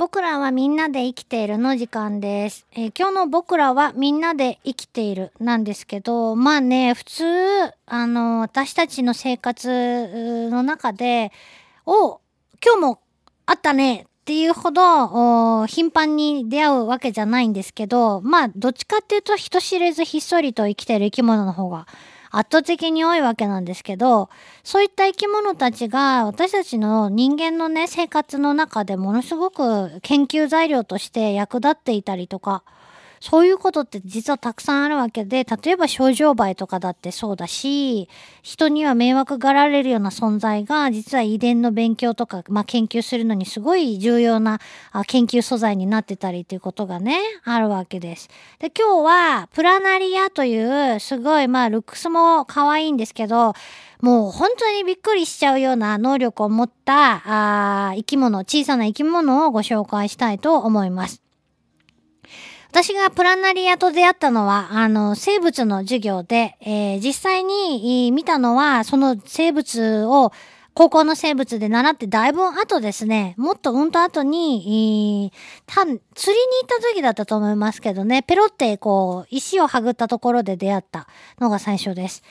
僕らはみんなで生きているの時間です、えー今日の僕らはみんなで生きているなんですけど、まあね、普通、あの、私たちの生活の中で、お、今日もあったねっていうほど、頻繁に出会うわけじゃないんですけど、まあ、どっちかっていうと人知れずひっそりと生きている生き物の方が圧倒的に多いわけなんですけど、そういった生き物たちが私たちの人間のね、生活の中でものすごく研究材料として役立っていたりとか、そういうことって実はたくさんあるわけで、例えば症状媒とかだってそうだし、人には迷惑がられるような存在が、実は遺伝の勉強とか、まあ、研究するのにすごい重要な研究素材になってたりっていうことがね、あるわけです。で、今日は、プラナリアという、すごい、まあ、ルックスも可愛いんですけど、もう本当にびっくりしちゃうような能力を持った、あ生き物、小さな生き物をご紹介したいと思います。私がプラナリアと出会ったのは、あの、生物の授業で、えー実際に見たのは、その生物を、高校の生物で習ってだいぶ後ですね、もっとうんと後に、えーた釣りに行った時だったと思いますけどね、ペロってこう、石をはぐったところで出会ったのが最初です。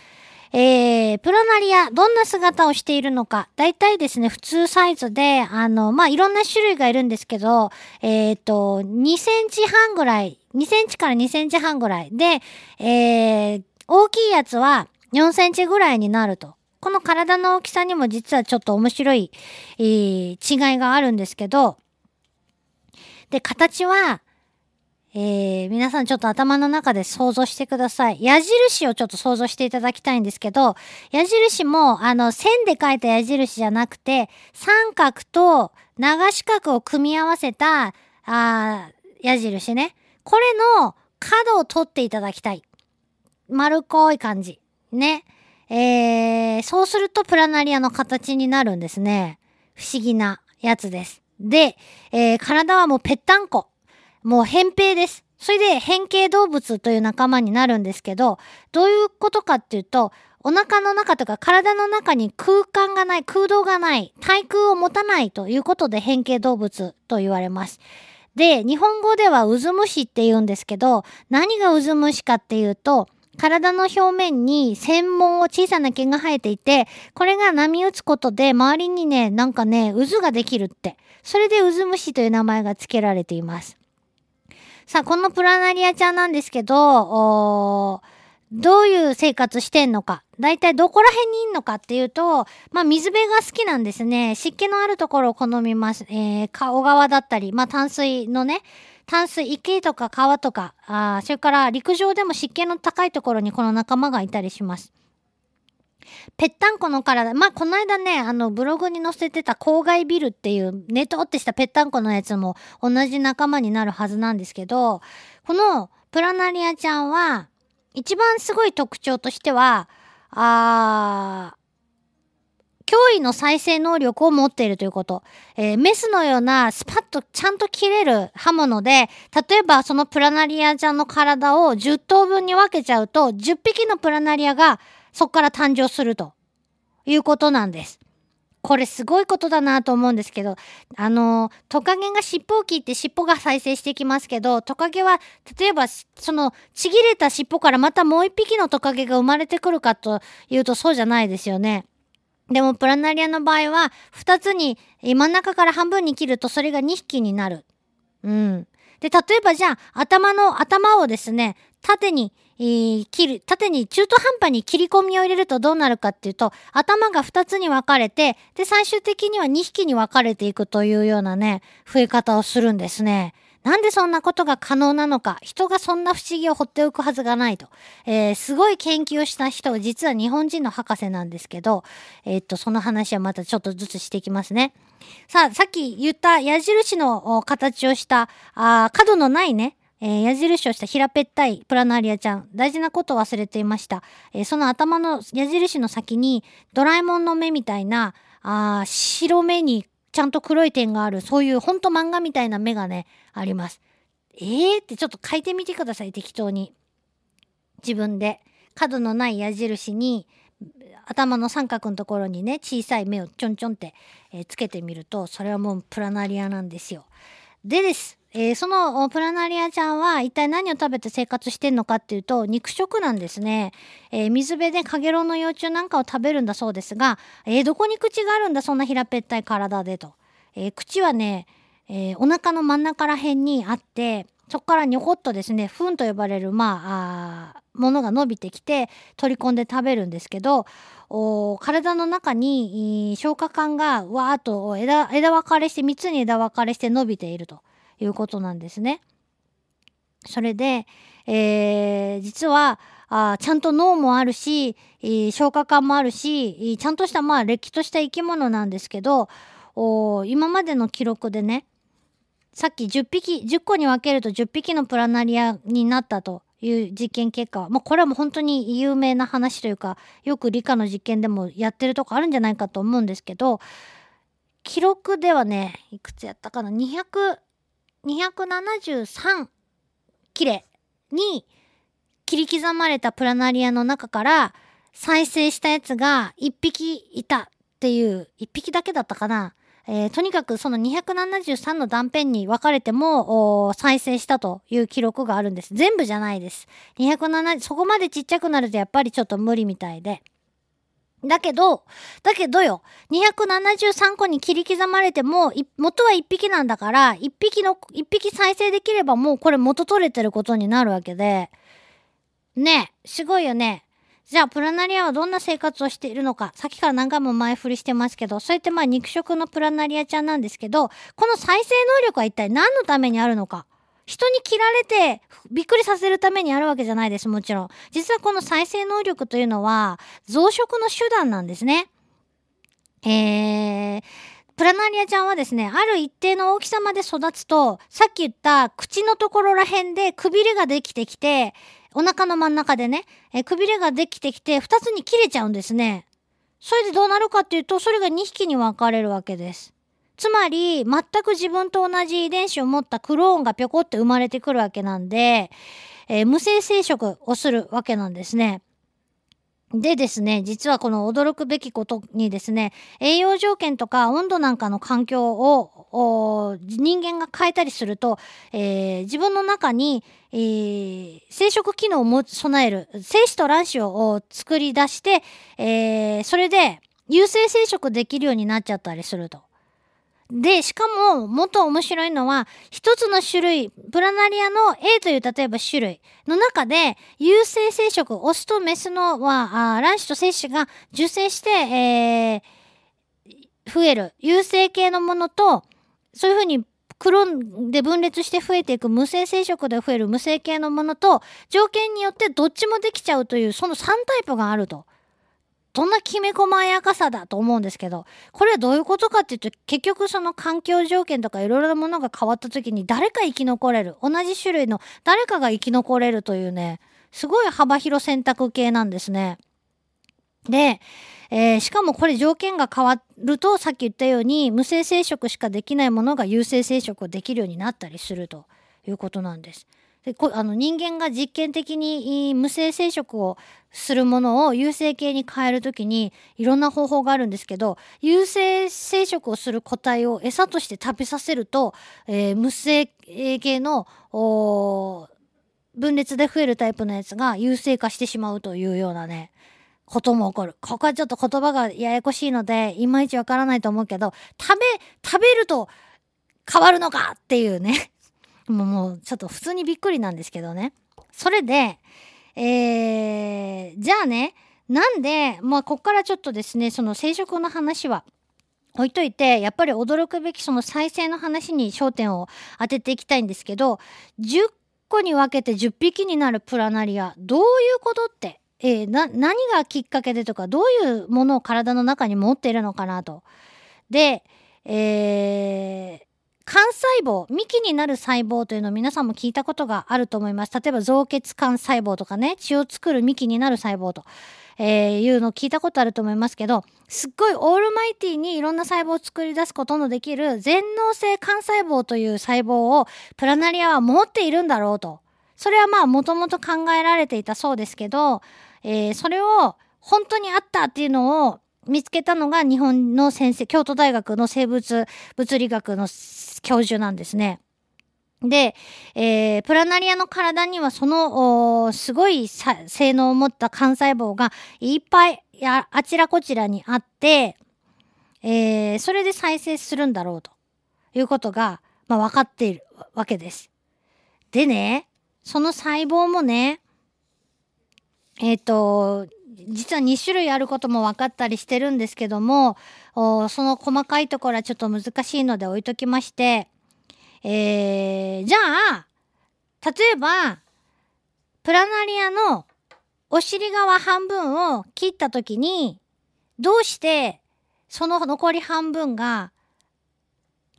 えー、プラナリア、どんな姿をしているのか。大体ですね、普通サイズで、あの、まあ、いろんな種類がいるんですけど、えっ、と、2センチ半ぐらい、2センチから2センチ半ぐらい。で、えー、大きいやつは4センチぐらいになると。この体の大きさにも実はちょっと面白い、えー違いがあるんですけど、で、形は、えー、皆さんちょっと頭の中で想像してください。矢印をちょっと想像していただきたいんですけど、矢印も、あの、線で書いた矢印じゃなくて、三角と長四角を組み合わせた、あ矢印ね。これの角を取っていただきたい。丸っこい感じ。ね。えー、そうするとプラナリアの形になるんですね。不思議なやつです。で、えー体はもうぺったんこ。もう扁平です。それで変形動物という仲間になるんですけど、どういうことかっていうと、お腹の中とか体の中に空間がない、空洞がない、対空を持たないということで変形動物と言われます。で、日本語ではウズムシって言うんですけど、何がウズムシかっていうと、体の表面に専門を小さな毛が生えていて、これが波打つことで周りにね、なんかね、渦ができるって。それでウズムシという名前が付けられています。さあ、このプラナリアちゃんなんですけど、どういう生活してんのか。だいたいどこら辺にいんのかっていうと、まあ水辺が好きなんですね。湿気のあるところを好みます。えー、か小川だったり、まあ淡水のね、淡水、池とか川とか、あそれから陸上でも湿気の高いところにこの仲間がいたりします。ぺったんこの体。まあ、この間ね、あの、ブログに載せてた郊外ビルっていう、ネトってしたぺったんこのやつも同じ仲間になるはずなんですけど、このプラナリアちゃんは、一番すごい特徴としては、あー、脅威の再生能力を持っているということ。えーメスのようなスパッとちゃんと切れる刃物で、例えばそのプラナリアちゃんの体を10頭分に分けちゃうと、10匹のプラナリアがそこから誕生するということなんです。これすごいことだなと思うんですけど、あの、トカゲが尻尾を切って尻尾が再生していきますけど、トカゲは、例えば、その、ちぎれた尻尾からまたもう一匹のトカゲが生まれてくるかというとそうじゃないですよね。でも、プラナリアの場合は、二つに、真ん中から半分に切るとそれが二匹になる。うん。で、例えばじゃあ、頭の、頭をですね、縦に、えー切る、縦に中途半端に切り込みを入れるとどうなるかっていうと、頭が2つに分かれて、で、最終的には2匹に分かれていくというようなね、増え方をするんですね。なんでそんなことが可能なのか、人がそんな不思議を放っておくはずがないと。えーすごい研究をした人、実は日本人の博士なんですけど、えーっと、その話はまたちょっとずつしていきますね。さあ、さっき言った矢印の形をした、あ角のないね、えー矢印をした平ぺったいプラナリアちゃん。大事なことを忘れていました。えーその頭の矢印の先にドラえもんの目みたいな、あ白目にちゃんと黒い点がある、そういうほんと漫画みたいな目がね、あります。えー？ってちょっと書いてみてください、適当に。自分で。角のない矢印に、頭の三角のところにね、小さい目をちょんちょんって、えーつけてみると、それはもうプラナリアなんですよ。でです。えーそのプラナリアちゃんは一体何を食べて生活してんのかっていうと肉食なんですね、えー水辺でカゲロウの幼虫なんかを食べるんだそうですが、えーどこに口があるんだそんな平べったい体でと、え口はね、えーお腹の真ん中ら辺にあってそこからにょこっとですねフンと呼ばれるまああものが伸びてきて取り込んで食べるんですけどお体の中に消化管がわーっと枝枝分かれして3つに枝分かれして伸びていると。いうことなんですね。それで、えー実はあちゃんと脳もあるし、えー消化管もあるし、ちゃんとしたまあれっきとした生き物なんですけどお今までの記録でねさっき10匹10個に分けると10匹のプラナリアになったという実験結果はもうこれはもう本当に有名な話というかよく理科の実験でもやってるとこあるんじゃないかと思うんですけど記録ではねいくつやったかな？200 273切れに切り刻まれたプラナリアの中から再生したやつが1匹いたっていう1匹だけだったかな、えーとにかくその273の断片に分かれても再生したという記録があるんです。全部じゃないです。270そこまでちっちゃくなるとやっぱりちょっと無理みたいで。だけど、だけどよ、273個に切り刻まれても、元は1匹なんだから、1匹の、1匹再生できればもうこれ元取れてることになるわけで、ねえ、すごいよね。じゃあ、プラナリアはどんな生活をしているのか、さっきから何回も前振りしてますけど、そうやってまあ肉食のプラナリアちゃんなんですけど、この再生能力は一体何のためにあるのか。人に切られてびっくりさせるためにあるわけじゃないです、もちろん。実はこの再生能力というのは増殖の手段なんですね。えー、プラナリアちゃんはですね、ある一定の大きさまで育つと、さっき言った口のところら辺でくびれができてきて、お腹の真ん中でね、えくびれができてきて、二つに切れちゃうんですね。それでどうなるかっていうと、それが2匹に分かれるわけです。つまり、全く自分と同じ遺伝子を持ったクローンがぴょこって生まれてくるわけなんで、えー無性生殖をするわけなんですね。でですね、実はこの驚くべきことにですね、栄養条件とか温度なんかの環境を人間が変えたりすると、えー自分の中に、えー生殖機能を備える精子と卵子を作り出して、えーそれで有性生殖できるようになっちゃったりすると。で、しかも、もっと面白いのは、一つの種類、プラナリアの A という例えば種類の中で、有性生殖、オスとメスのは、卵子と精子が受精して、えー増える。有性系のものと、そういうふうに、クローンで分裂して増えていく無性生殖で増える無性系のものと、条件によってどっちもできちゃうという、その3タイプがあると。どんなきめ細やかさだと思うんですけど、これはどういうことかっていうと、結局その環境条件とかいろいろなものが変わった時に誰か生き残れる。同じ種類の誰かが生き残れるというね、すごい幅広選択系なんですね。で、えーしかもこれ条件が変わると、さっき言ったように、無性生殖しかできないものが有性生殖をできるようになったりするということなんです。でこあの人間が実験的に無性生殖をするものを有性系に変えるときにいろんな方法があるんですけど有性生殖をする個体を餌として食べさせると、えー無性系の分裂で増えるタイプのやつが優勢化してしまうというようなねことも起こる。ここはちょっと言葉がややこしいので、いまいちわからないと思うけど、食べ、食べると変わるのかっていうね。もう、ちょっと普通にびっくりなんですけどね。それで、えー、じゃあね、なんで、まあ、こっからちょっとですね、その生殖の話は、置いといて、やっぱり驚くべきその再生の話に焦点を当てていきたいんですけど、10個に分けて10匹になるプラナリア、どういうことって、えーな、何がきっかけでとか、どういうものを体の中に持っているのかなと。で、えー幹細胞、幹になる細胞というのを皆さんも聞いたことがあると思います。例えば造血幹細胞とかね、血を作る幹になる細胞と、えーいうのを聞いたことあると思いますけど、すっごいオールマイティにいろんな細胞を作り出すことのできる全能性幹細胞という細胞をプラナリアは持っているんだろうと。それはまあもともと考えられていたそうですけど、えーそれを本当にあったっていうのを見つけたのが日本の先生、京都大学の生物物理学の教授なんですね。で、えー、プラナリアの体にはその、すごい性能を持った幹細胞がいっぱいあちらこちらにあって、えー、それで再生するんだろうということが、まあ、分かっているわけです。でね、その細胞もね、えっ、ー、と、実は2種類あることも分かったりしてるんですけども、その細かいところはちょっと難しいので置いときまして、えー、じゃあ、例えば、プラナリアのお尻側半分を切ったときに、どうしてその残り半分が、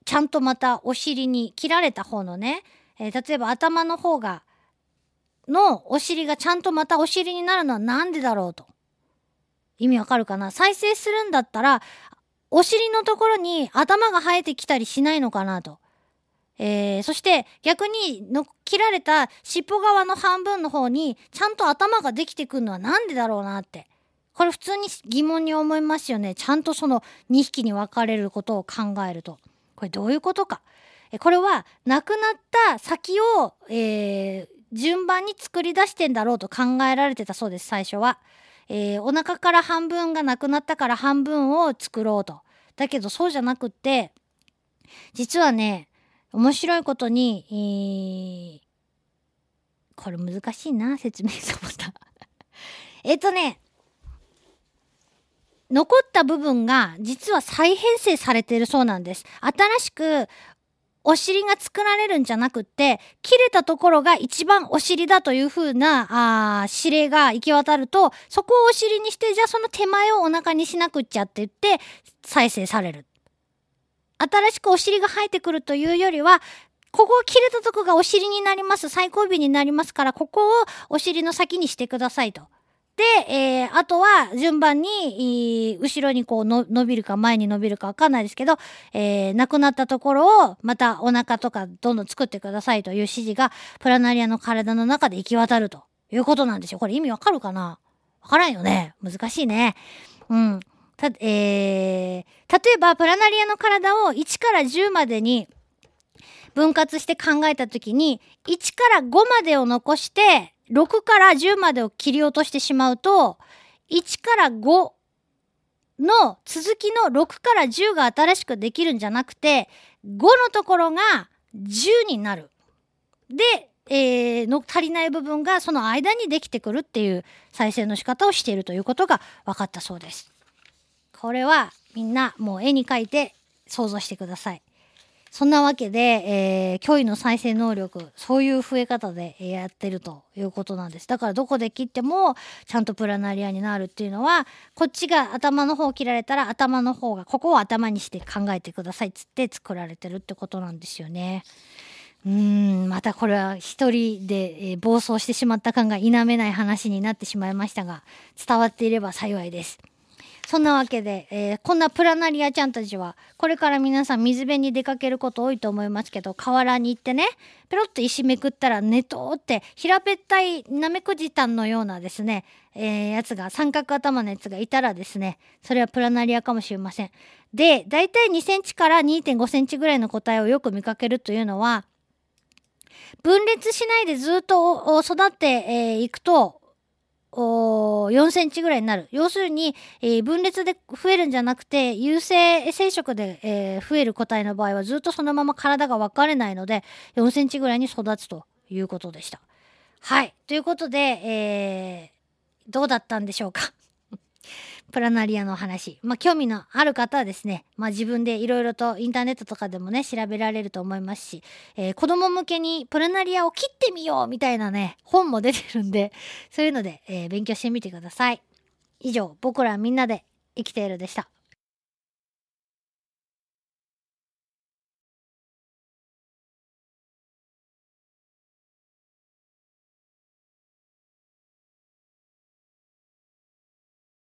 ちゃんとまたお尻に切られた方のね、えー、例えば頭の方が、のお尻がちゃんとまたお尻になるのはなんでだろうと。意味わかるかな？再生するんだったら、お尻のところに頭が生えてきたりしないのかなと。えー、そして逆にの切られた尻尾側の半分の方にちゃんと頭ができてくるのはなんでだろうなって。これ普通に疑問に思いますよね。ちゃんとその2匹に分かれることを考えると。これどういうことか？これは亡くなった先を、えー、順番に作り出してんだろうと考えられてたそうです、最初は。えー、お腹から半分がなくなったから半分を作ろうと。だけどそうじゃなくって、実はね、面白いことに、えー、これ難しいな、説明と思った。えっとね、残った部分が実は再編成されてるそうなんです。新しくお尻が作られるんじゃなくって、切れたところが一番お尻だという風な、あ指令が行き渡ると、そこをお尻にして、じゃあその手前をお腹にしなくっちゃって言って、再生される。新しくお尻が生えてくるというよりは、ここを切れたとこがお尻になります。最後尾になりますから、ここをお尻の先にしてくださいと。で、えー、あとは順番に、後ろにこうの伸びるか前に伸びるかわかんないですけど、えー、なくなったところをまたお腹とかどんどん作ってくださいという指示がプラナリアの体の中で行き渡るということなんですよ。これ意味わかるかな？わからんよね。難しいね。うん。た、えー、例えばプラナリアの体を1から10までに分割して考えたときに、1から5までを残して、6から10までを切り落としてしまうと、1から5の続きの6から10が新しくできるんじゃなくて、5のところが10になる。で、えー、の足りない部分がその間にできてくるっていう再生の仕方をしているということが分かったそうです。これはみんなもう絵に描いて想像してください。そんなわけで、えー、脅威の再生能力、そういう増え方でやってるということなんです。だからどこで切っても、ちゃんとプラナリアになるっていうのは、こっちが頭の方を切られたら頭の方が、ここを頭にして考えてくださいっつって作られてるってことなんですよね。うん、またこれは一人で、えー、暴走してしまった感が否めない話になってしまいましたが、伝わっていれば幸いです。そんなわけで、えー、こんなプラナリアちゃんたちは、これから皆さん水辺に出かけること多いと思いますけど、河原に行ってね、ペロッと石めくったら、ネトって平べったいナメクジタンのようなですね、えー、やつが、三角頭のやつがいたらですね、それはプラナリアかもしれません。で、だいたい2センチから2.5センチぐらいの個体をよく見かけるというのは、分裂しないでずっと育ってい、えー、くと、4センチぐらいになる。要するに、えー、分裂で増えるんじゃなくて、有性生殖で、えー、増える個体の場合はずっとそのまま体が分かれないので、4センチぐらいに育つということでした。はい。ということで、えー、どうだったんでしょうか？プラナリアの話。まあ、興味のある方はですね、まあ、自分でいろいろとインターネットとかでもね、調べられると思いますし、えー、子供向けにプラナリアを切ってみようみたいなね、本も出てるんで、そういうので、えー、勉強してみてください。以上、僕らみんなで生きているでした。